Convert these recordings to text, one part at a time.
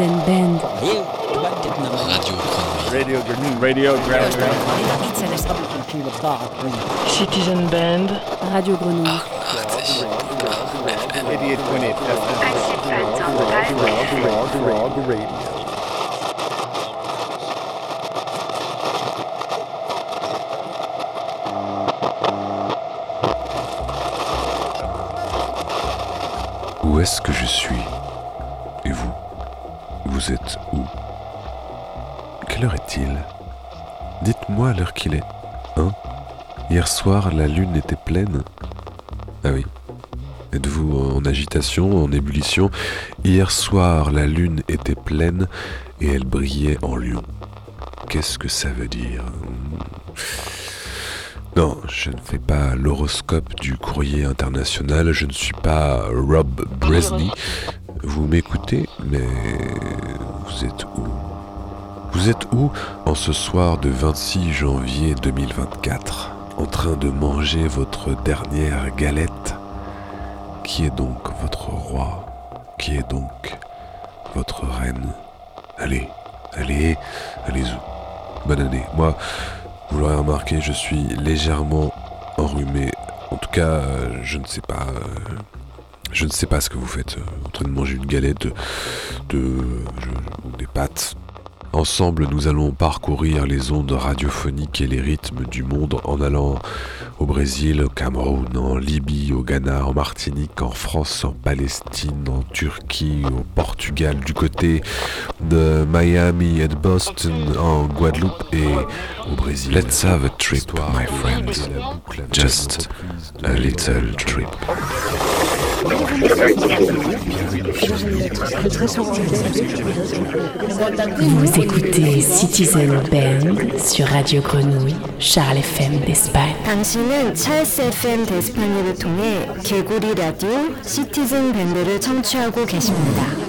Citizen Band. Radio Grenouille. Radio Grenouille. Citizen Band. Radio Grenouille. 88.8 Où est-ce que je suis? Êtes où? Quelle heure est-il? Dites-moi l'heure qu'il est. Hein? Hier soir, la lune était pleine Ah oui. Êtes-vous en agitation, en ébullition? Hier soir, la lune était pleine et elle brillait en lion. Qu'est-ce que ça veut dire? Non, je ne fais pas l'horoscope du courrier international, je ne suis pas Rob Bresney. Vous m'écoutez, mais vous êtes où? Vous êtes où en ce soir de 26 janvier 2024 En train de manger votre dernière galette? Qui est donc votre roi? Qui est donc votre reine? Allez, allez, allez-y. Bonne année. Moi, vous l'aurez remarqué, je suis légèrement enrhumé. En tout cas, euh, je ne sais pas. euh, je ne sais pas ce que vous faites. euh, en train de manger une galette de. de Ensemble, nous allons parcourir les ondes radiophoniques et les rythmes du monde en allant au Brésil, au Cameroun, en Libye, au Ghana, en Martinique, en France, en Palestine, en Turquie, au Portugal, du côté de Miami et de Boston, en Guadeloupe et au Brésil. Let's have a trip, my friends. Just a little trip. Vous écoutez Citizen Band sur Radio Grenouille, Charles FM d'Espagne. 당신은 찰스 FM 데스파니를 통해 개구리 라디오 시티즌 밴드를 청취하고 계십니다.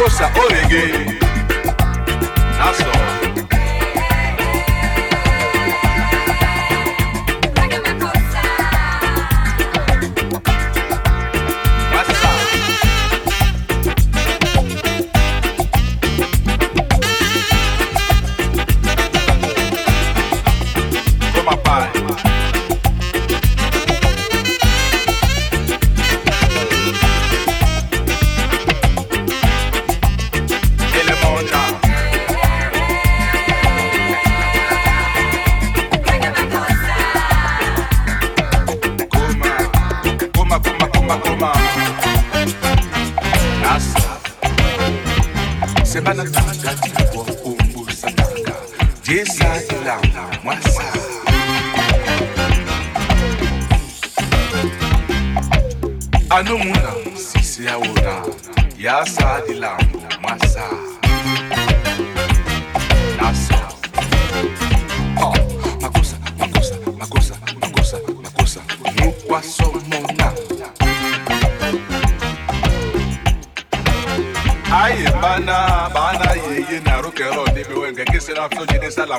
kosa orege. That's all.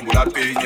boulot pays.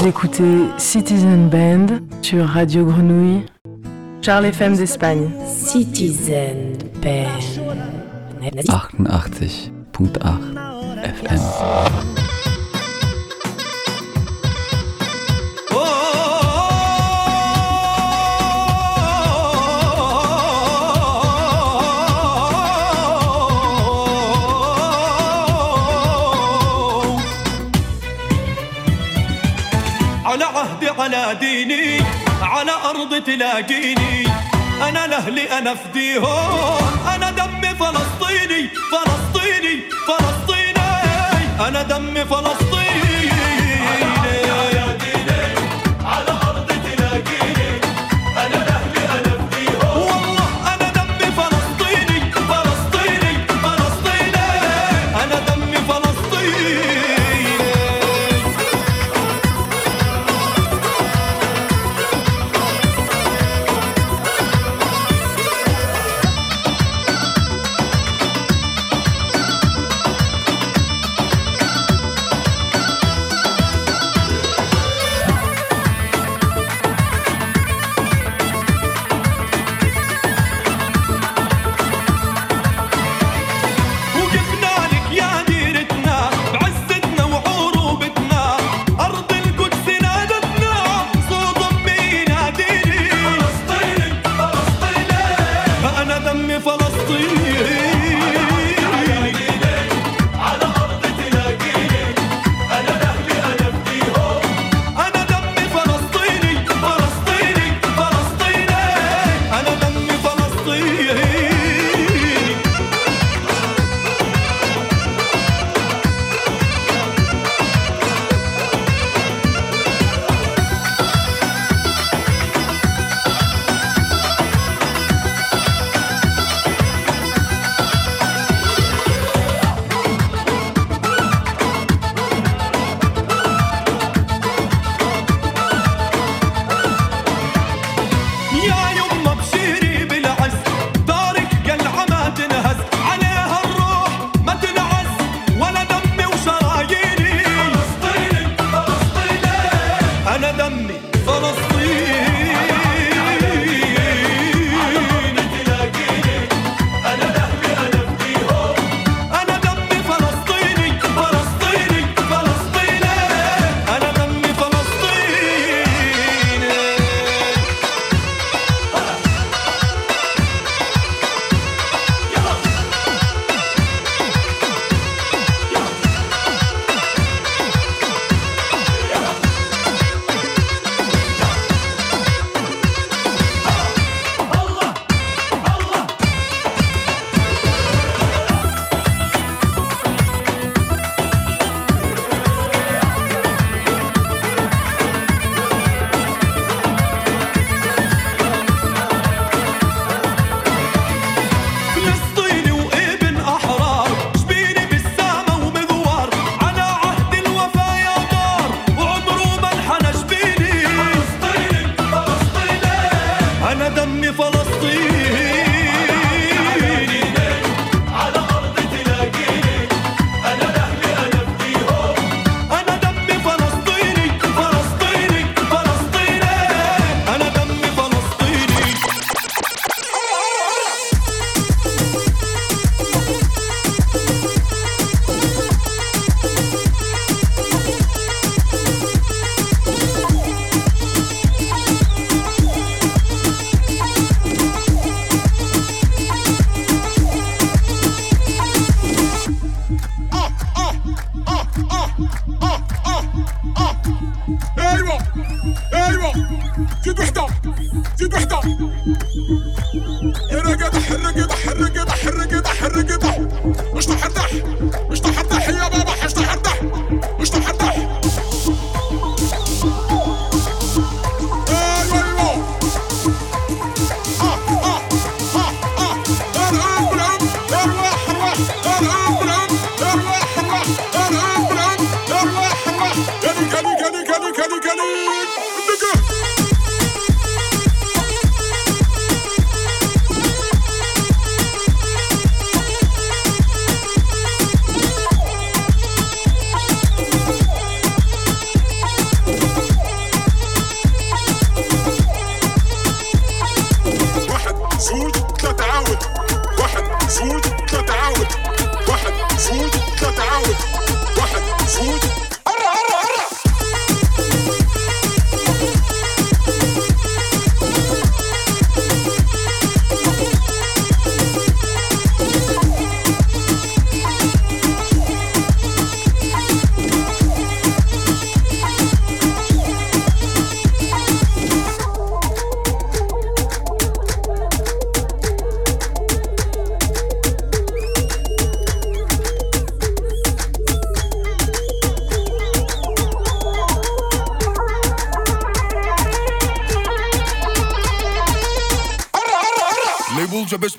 Vous écoutez Citizen Band sur Radio Grenouille, Charles FM d'Espagne. Citizen Band. 88.8 FM. الأرض تلاقيني. أنا لأهلي أنا فديهم أنا دم فلسطيني فلسطيني فلسطيني. أنا دم فلسطيني.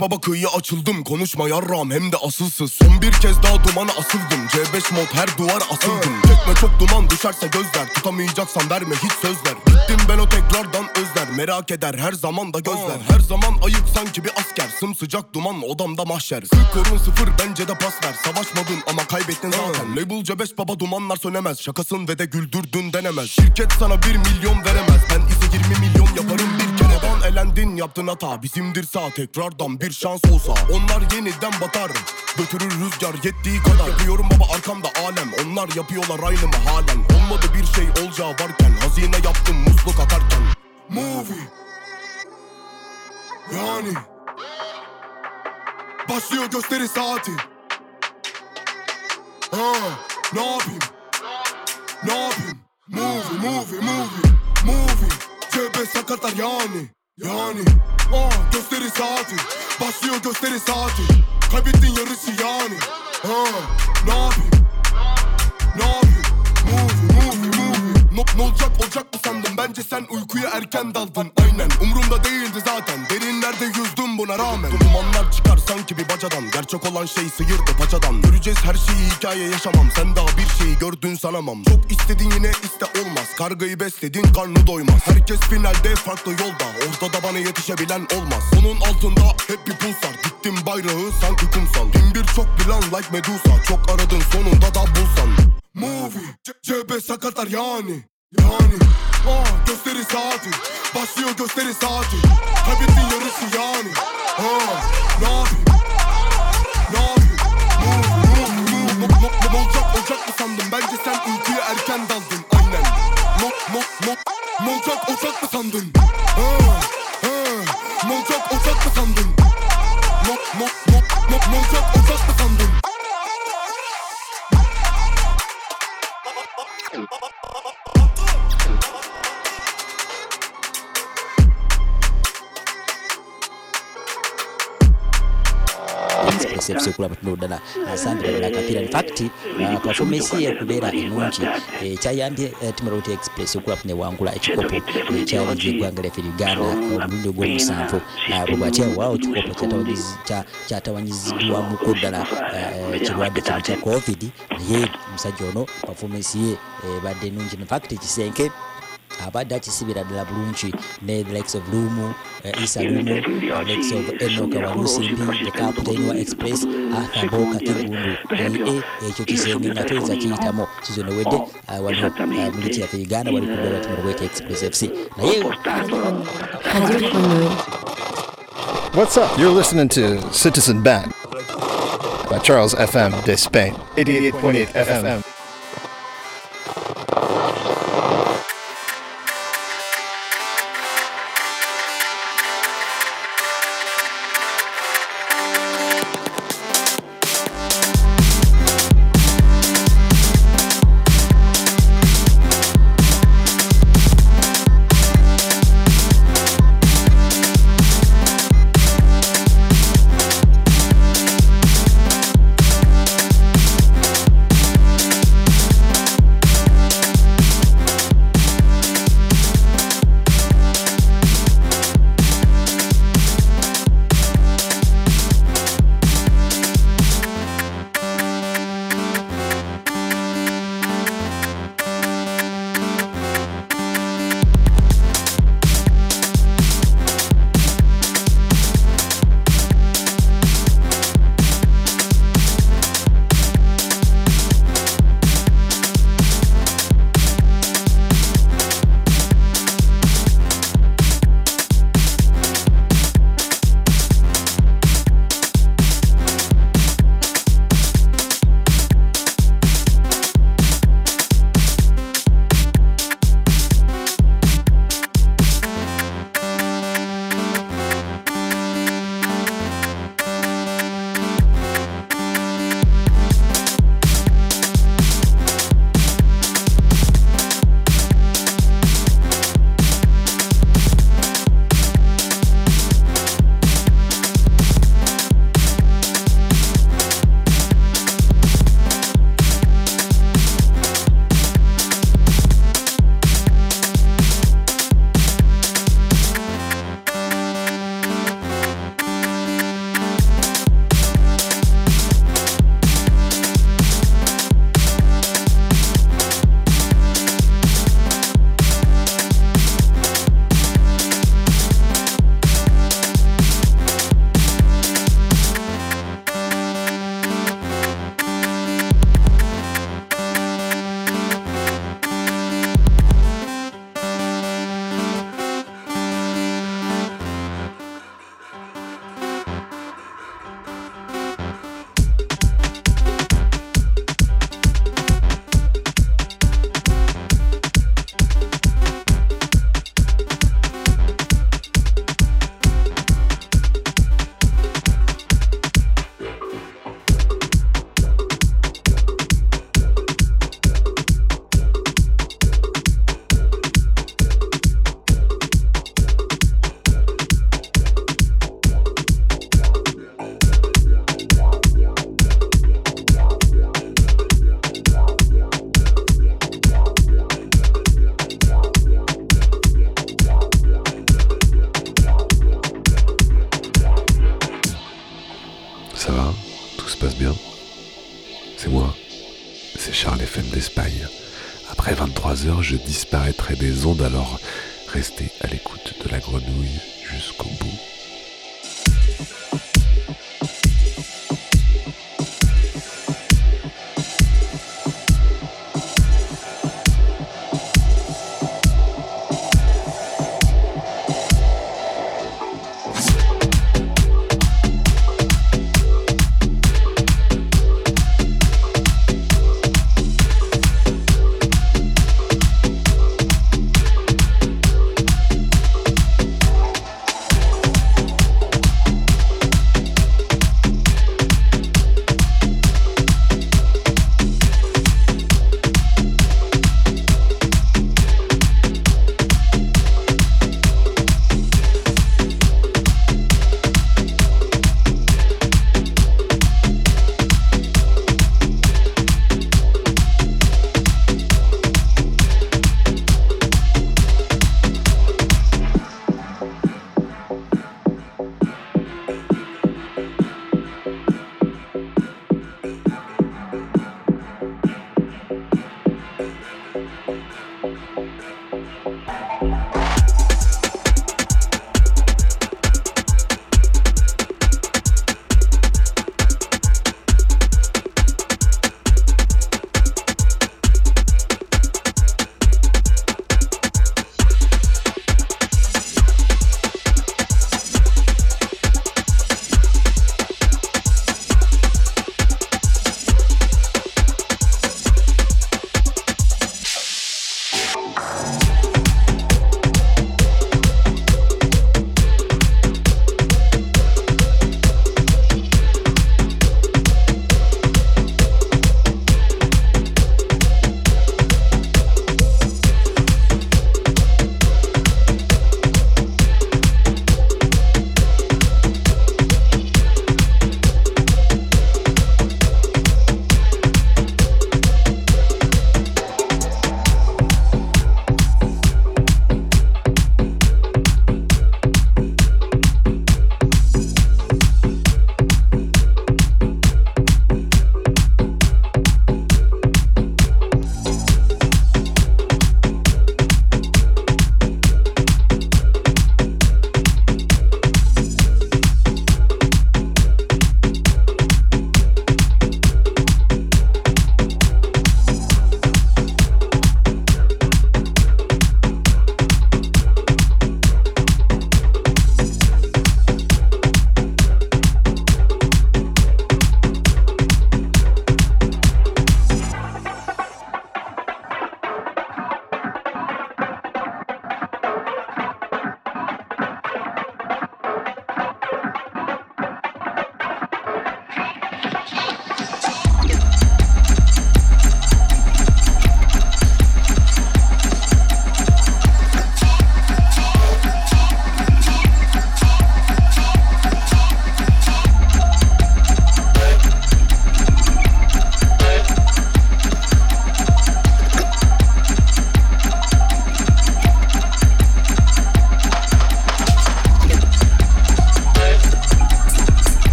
C5 baba kıyıya açıldım. Konuşma yarram hem de asılsız. Son bir kez daha dumana asıldım. C5 mod her duvar asıldım. Çekme çok duman düşerse gözler. Tutamayacaksan verme hiç sözler Gittim ben o tekrardan özler. Merak eder her zaman da gözler. Her zaman ayık sanki bir asker. Sımsıcak duman odamda mahşer. Sık korun sıfır bence de pas ver. Savaşmadın ama kaybettin zaten. Label C5 baba dumanlar sönemez. Şakasın ve de güldürdün denemez. Şirket sana bir milyon veremez. Ben ise 20 milyon yaparım bir kere Dan elendin yaptın hata. Bizimdir sağ tekrardan bir şans olsa. Onlar yeniden batar Götürür rüzgar yettiği kadar. Yapıyorum baba arkamda alem. Onlar yapıyorlar aynı mı halen. Olmadı bir şey olacağı varken Hazine yaptım musluk akarken Movie. Yani. Başlıyor gösteri saati. Ha, ne yapayım? Ne yapayım? Movie, movie, movie, movie. Cebe sakatlar yani Yani Ah gösteri saati Başlıyor gösteri saati Kaybettin yarışı yani Ha, ne yapayım? Ne yapayım? Movie No, ne olacak olacak mı sandın? Bence sen uykuya erken daldın. Aynen umurumda değildi zaten. Derinlerde yüzdüm buna rağmen. Dumanlar çıkar sanki bir bacadan. Gerçek olan şey sıyırdı paçadan. Göreceğiz her şeyi hikaye yaşamam. Sen daha bir şeyi gördün sanamam. Çok istedin yine iste olmaz. Kargayı besledin karnı doymaz. Herkes finalde farklı yolda. Ortada bana yetişebilen olmaz. Onun altında hep bir puls var. Diktim bayrağı sanki kumsal. Bin bir çok plan like Medusa. Çok aradın sonunda da bulsan Movie CB sakatar yani Yani. Ah, Gösteri saati Başlıyor gösteri saati. Kaybettin yarışı yani. Ah, Ne yapayım Ne yapayım Move move move move move Olacak olacak mı sandın? Bence sen uykuya erken daldın. Aynen. Mok mok mok Molcak ocak mı sandın? Ha, ha. Molcak ocak mı sandın? Mok mok mok mok Molcak ocak mı sandın? Oh, expressive sekola batuno ddala asambira ddala akapiira infact uh, performance ye okubeera ennungi eh, kyayambye eh, timorot express okuba newangula ekikopo ekyaliza eggwanga lyaffe uganda omulundi ogw'omusanvu Ah, bwe bwatyawaawo ekikopo kyatawanyizi- kya- kyatawanyiziddwamuko ddala eh, kirwadde kino kya covid. Naye omusajja ono performance ye ebadde ennungi. Infact ekisenke abadde akisibira ddala bulungi ne the likes of uh, isa likes of enoka walusimbi the express toyinza kiyitamu uganda wali kubeera timorowete express fc naye What's up? You're listening to Citizen Band by Charles FM de Spain. 88.8 FM.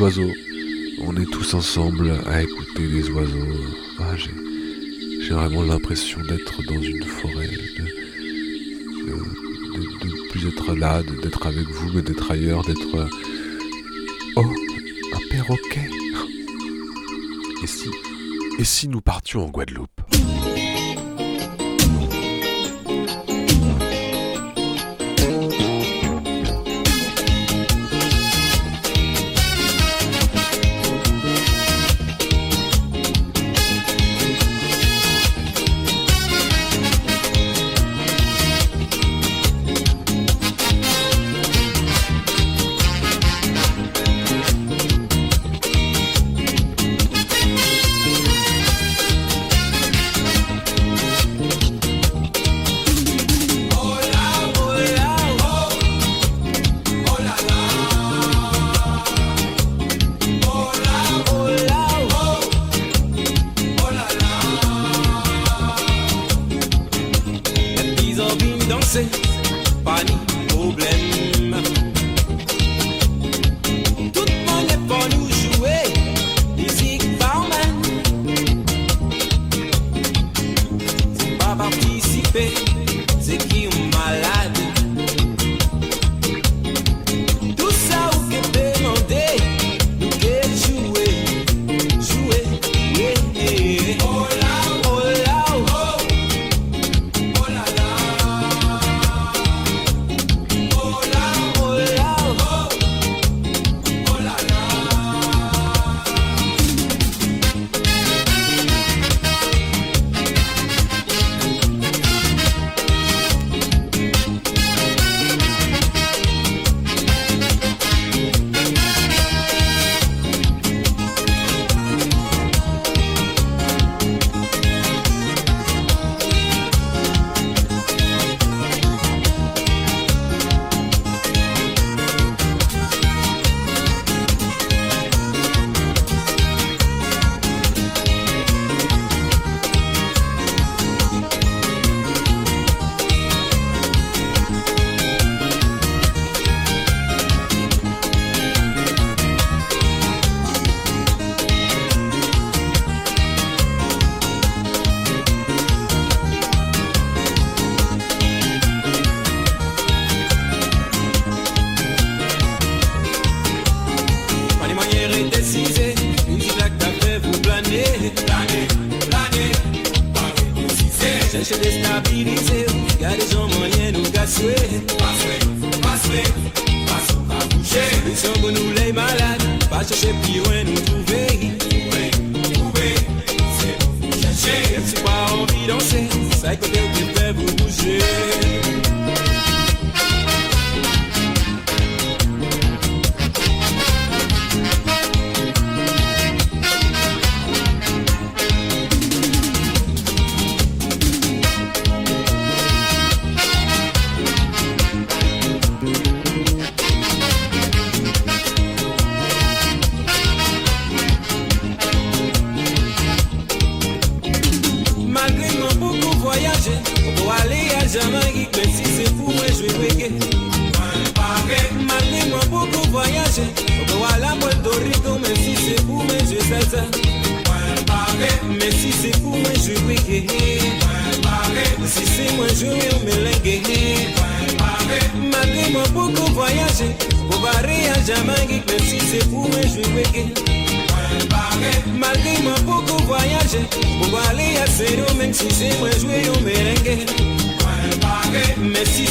Oiseaux. On est tous ensemble à écouter des oiseaux. Ah, j'ai, vraiment l'impression d'être dans une forêt, de, de, plus être là, d'être avec vous, mais d'être ailleurs, d'être... euh, Oh, un perroquet. Et si, et si nous partions en Guadeloupe?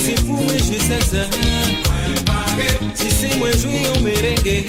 Se fume juizesa Se sem manjo e um merengue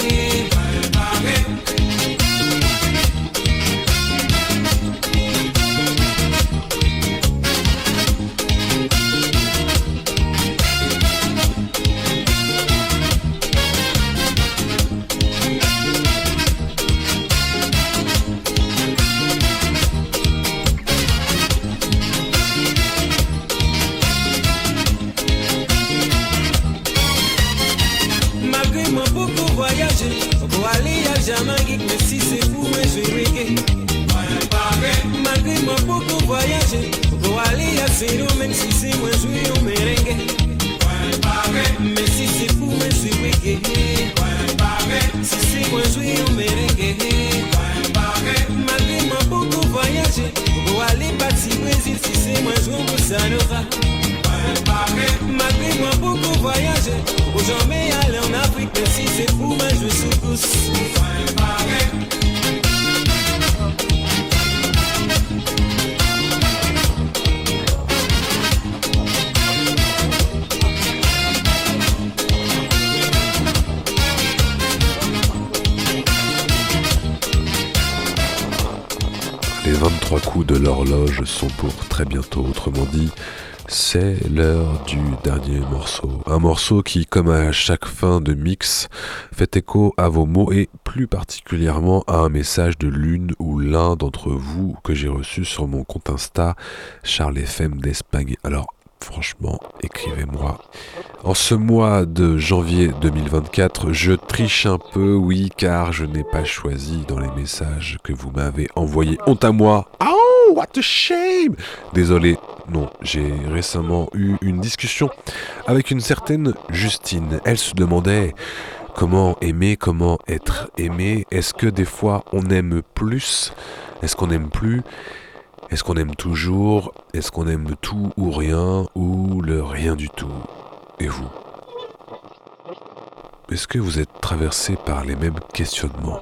c'est l'heure du dernier morceau. Un morceau qui, comme à chaque fin de mix, fait écho à vos mots et plus particulièrement à un message de l'une ou l'un d'entre vous que j'ai reçu sur mon compte Insta, Charles FM d'Espagne. Alors, franchement, écrivez-moi. En ce mois de janvier 2024, je triche un peu, oui, car je n'ai pas choisi dans les messages que vous m'avez envoyés. Honte à moi. Oh, what a shame. Désolé, non, j'ai récemment eu une discussion avec une certaine Justine. Elle se demandait comment aimer, comment être aimé. Est-ce que des fois on aime plus? Est-ce qu'on aime plus? Est-ce qu'on aime toujours? Est-ce qu'on aime tout ou rien Ou le rien du tout? Et vous? Est-ce que vous êtes traversé par les mêmes questionnements?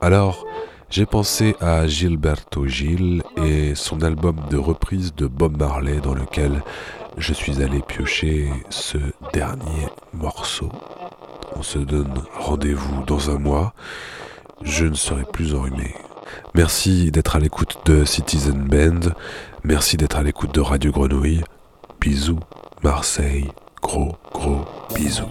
Alors, j'ai pensé à Gilberto Gil et son album de reprise de Bob Marley dans lequel je suis allé piocher ce dernier morceau. On se donne rendez-vous dans un mois. Je ne serai plus enrhumé. Merci d'être à l'écoute de Citizen Band. Merci d'être à l'écoute de Radio Grenouille. Bisous, Marseille. Gros, gros bisous.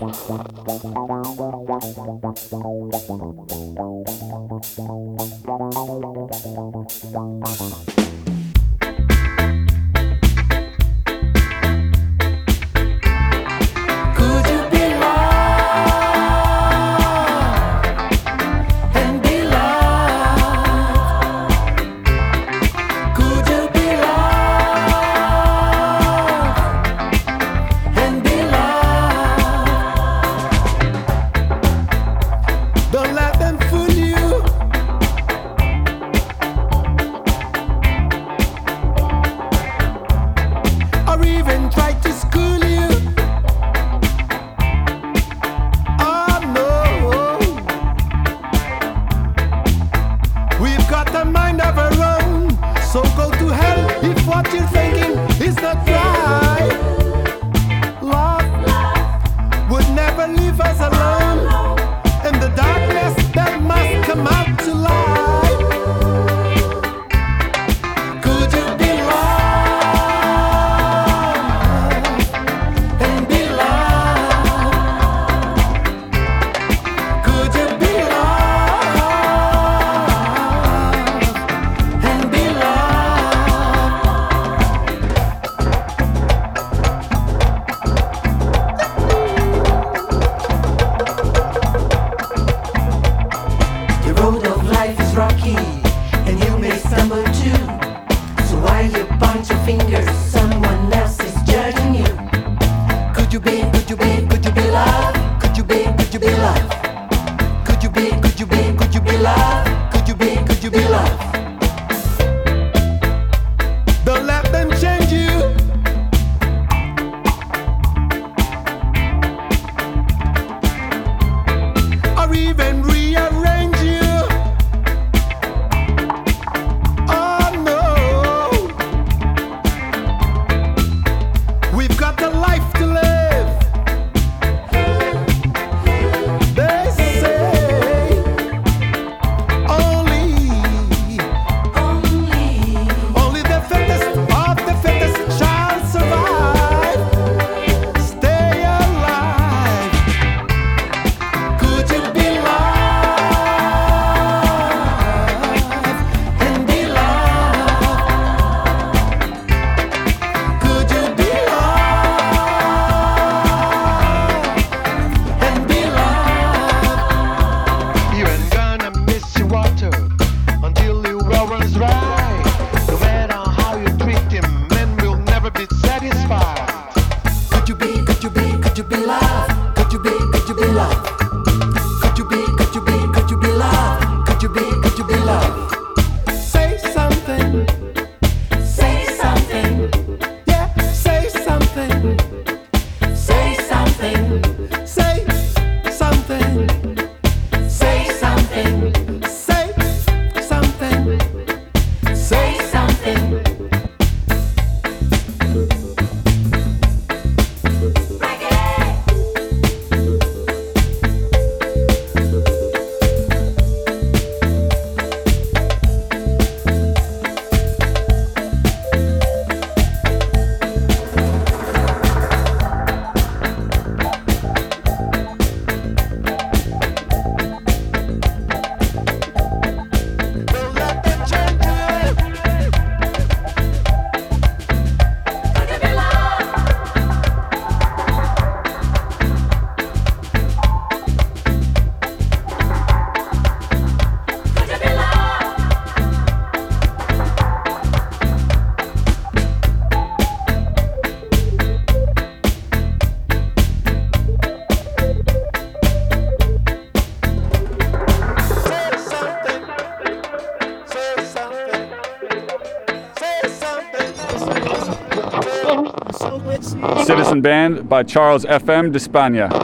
Band by Charles F.M. D'Espagna.